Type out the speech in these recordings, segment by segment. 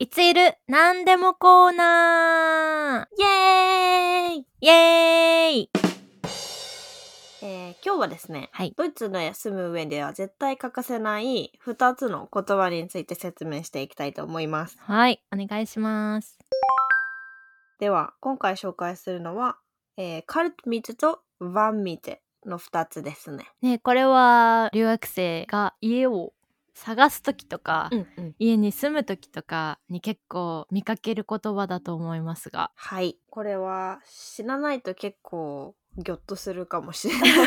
いついる？なんでもコーナーイエーイイエーイえー今日はですね、はいドイツの住む上では絶対欠かせない2つの言葉について説明していきたいと思います。はい、お願いします。では、今回紹介するのは、えーカルトミーテとワンミーテの2つですね。ね、これは留学生が家を探す時とか、んうん。家に住む時とかに結構見かける言葉だと思いますが。はい。これは知らないと結構ギョッとするかもしれない。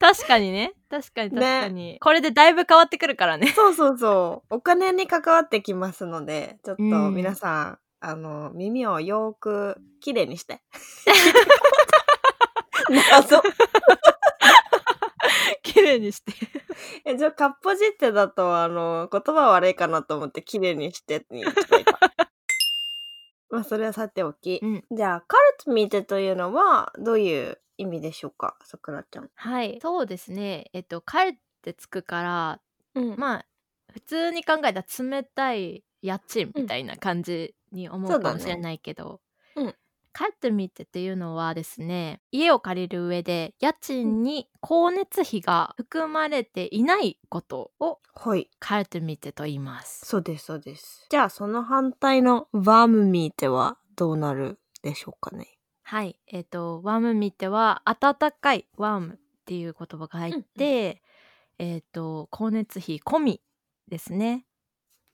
確かにね。確かに確かに。これでだいぶ変わってくるからね。そうそうそう。お金に関わってきますので、ちょっとうん皆さん、あの、耳をよーくきれいにして。謎。綺麗にして。え、じゃあ、かっぽじってだと、あの、言葉悪いかなと思って、きれいにしてに。まあ、それはさておき。うんじゃあ、カルトミーテというのは、どういう意味でしょうか、さくらちゃん。はい。そうですね。えっと、カルってつくから、うんまあ普通に考えたら冷たい家賃みたいな感じに思そうかもしれないけど、うんカルトミーテっていうのはですね家を借りる上で家賃に光熱費が含まれていないことをはい。カルトミーテと言います。そうです、そうです。じゃあ、その反対のワームミーテはどうなるでしょうかね？はい。えっ、とワームミーテは温かいワームっていう言葉が入って、えっ、と光熱費込みですね。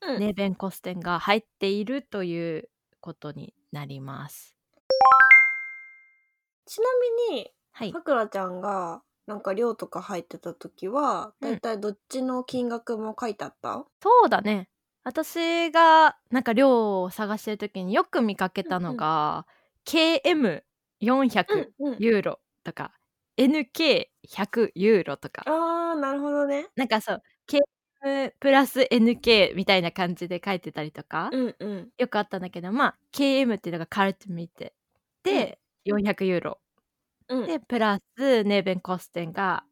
うんネーベンコステンが入っているということになります。ちなみに、はいさ。くらちゃんが、なんか寮とか入ってた時は、うんだいたいどっちの金額も書いてあった、そうだね。私がなんか寮を探してる時によく見かけたのが、KM400 うんユーロとか、NK100 ユーロとか、あー、なるほどね。なんかそう KM プラス NK みたいな感じで書いてたりとか、うんうん。よくあったんだけどまあ KM っていうのがカルト見てで、400ユーロ。うん。でプラスネーベンコステンが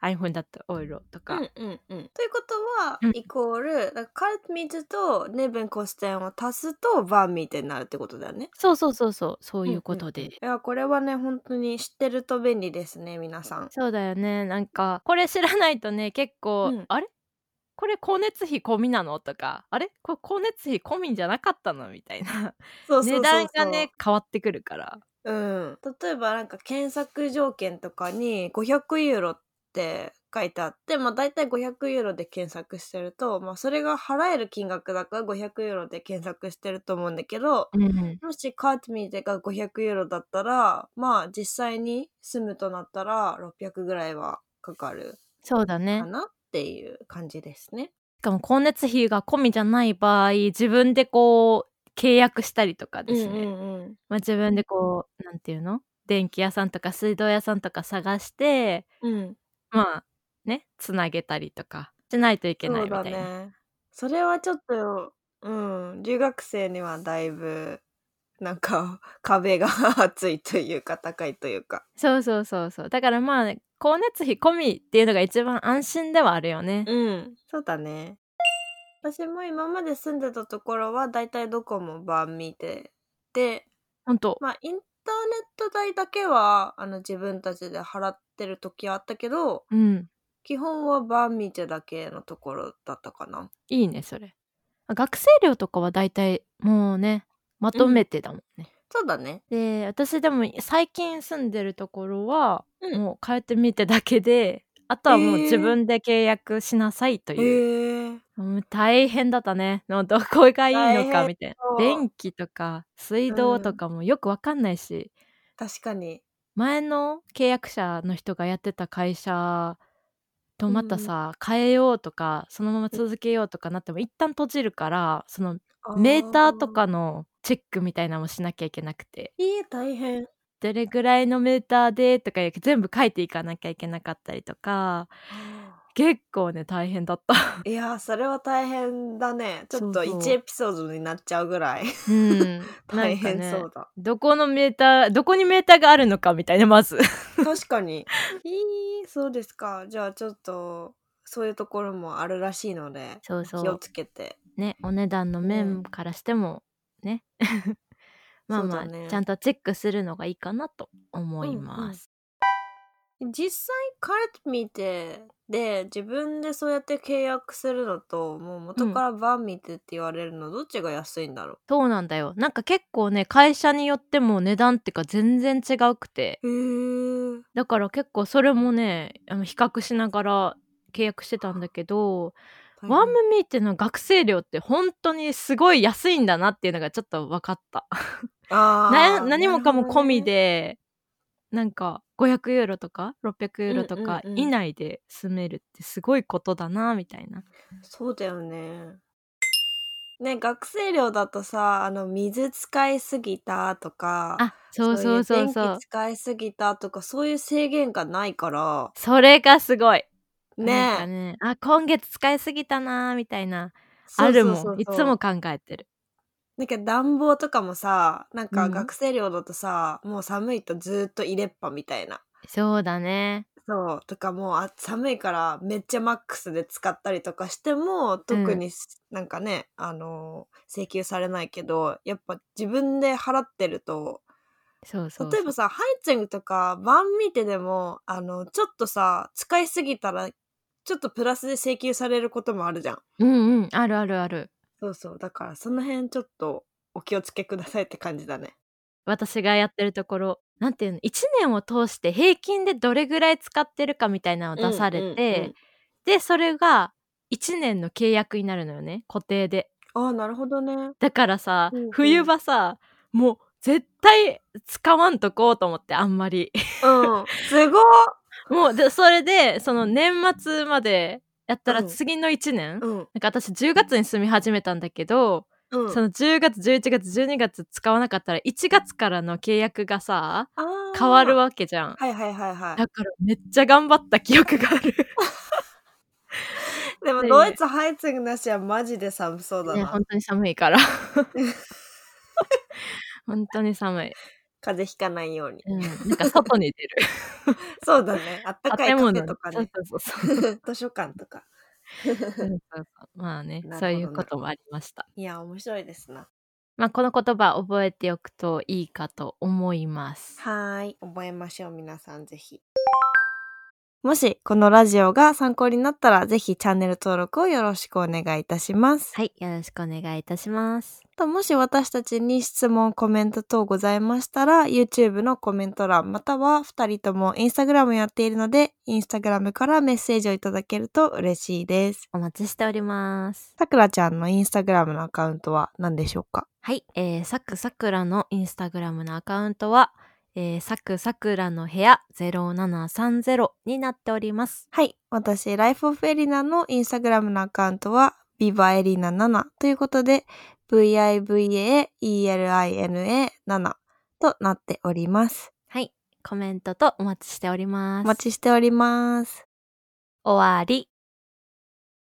100オイロとか、うんうんうん。ということは、うん。イコール、カルトミーテとネベンコステンを足すとバーミーテになるってことだよね。そうそうそうそう。そういうことで、いや、これはね、本当に知ってると便利ですね、皆さん。そうだよね。なんかこれ知らないとね結構、うん。あれ？これ光熱費込みなのとかあれ？これ光熱費込みじゃなかったの？みたいな。そうそうそうそう。値段がね変わってくるからうん、例えばなんか検索条件とかに500ユーロって書いてあって、まあ大体500ユーロで検索してると、まあそれが払える金額だから500ユーロで検索してると思うんだけど、うん。もしカートミーテが500ユーロだったら、まあ実際に住むとなったら600ぐらいはかかるそうだね。かなっていう感じですね。しかも光熱費が込みじゃない場合自分でこう契約したりとかですね、うんうんうん。まあ、自分でこうなんていうの？電気屋さんとか水道屋さんとか探してうん。まあねつなげたりとかしないといけないうみたいな。ね。それはちょっと、うん、留学生にはだいぶ、なんか、壁が 厚いというか、高いというか。そうそうそうそうだからまあ光熱費込みっていうのが一番安心ではあるよね。うん、そうだね。私も今まで住んでたところは、だいたいどこもバーミーテで、ほんとまあ、インターネット代だけは、あの、自分たちで払ってる時はあったけど、うん基本はバーミーテだけのところだったかな。いいねそれ。学生寮とかはだいたいもうねまとめてだもんね。そうだね。で私でも最近住んでるところは、うんもう変えてみてだけであとはもう自分で契約しなさいとへいう、え。もう大変だったね。のどこがいいのかみたいな。電気とか水道とかもよくわかんないし、確かに。前の契約者の人がやってた会社とまたさ、変えようとかそのまま続けようとかなっても一旦閉じるからそのメーターとかのチェックみたいなのもしなきゃいけなくて。あー。いい、大変。どれぐらいのメーターでとか全部書いていかなきゃいけなかったりとか結構ね大変だった。いやーそれは大変だね。ちょっとそうそう。1エピソードになっちゃうぐらいうん。大変そうだ、どこのメーターどこにメーターがあるのかみたいなまず。確かに。いいそうですか。じゃあちょっとそういうところもあるらしいので気をつけて。ねお値段の面からしてもねまあまあ、ねちゃんとチェックするのがいいかなと思います。実際カルテ見てで自分でそうやって契約するのともう元からバン見てって言われるの、どっちが安いんだろそうなんだよ。なんか結構ね会社によっても値段っていうか全然違うくて。だから結構それもね比較しながら契約してたんだけどワームミーテの学生料って本当にすごい安いんだなっていうのがちょっと分かった。あなー何もかも込みで、なんか500ユーロとか600ユーロとか以内で住めるってすごいことだなみたいな。そうだよね。ね学生寮だとさあの水使いすぎたとかあそうそうそうそう。気使いすぎたとかそういう制限がないから。それがすごい。ね。ねあ今月使いすぎたなみたいな。あるもん。いつも考えてる。なんか暖房とかもさなんかうん。学生寮だとさ、もう寒いとずっと入れっぱみたいな。そうだね。そう。とかもうあ寒いからめっちゃマックスで使ったりとかしても特になんかね、あのー請求されないけどやっぱ自分で払ってるとそうそう例えばさハイチングとかバンミーテでもあのちょっとさ使いすぎたらちょっとプラスで請求されることもあるじゃん。うんうん。あるあるある。そうそう。だからその辺ちょっとお気をつけくださいって感じだね。私がやってるところなんていうの1年を通して平均でどれぐらい使ってるかみたいなのを出されて、うんうんうん。でそれが1年の契約になるのよね固定で。ああなるほどね。だからさ、うんうん。冬場さもう絶対使わんとこうと思ってあんまり。うん。すごっ。もうでそれでその年末までやったらうん次の1年、うんなんか私10月に住み始めたんだけど、うんその10月11月12月使わなかったら1月からの契約がさ変わるわけじゃんはいはいはいはいだからめっちゃ頑張った記憶がある。でもねドイツハイツングなしはマジで寒そうだね、な、本当に寒いから。本当に寒い。風邪ひかないように。うん、なんか外に出る。そうだね。あったかいカフェとかね。そうそうそう 図書館とか。まあね そういうこともありました。いや面白いですな。まあこの言葉覚えておくといいかと思います。はーい。覚えましょう皆さんぜひもしこのラジオが参考になったらぜひチャンネル登録をよろしくお願いいたしますはい、よろしくお願いいたします。ともし私たちに質問、コメント等ございましたら、YouTube のコメント欄、または2人とも Instagram やっているので、Instagram からメッセージをいただけると嬉しいです。お待ちしております。さくらちゃんの Instagram のアカウントは何でしょうか？はい、えー、さくさくらのインスタグラムのアカウントは、えー、さくさくらの部屋0730になっております。はい。私、Life of Elina の Instagram のアカウントは、Viva Elina 7ということで、VIVAELINA7 となっております。はい、コメントとお待ちしております。お待ちしております。終わり。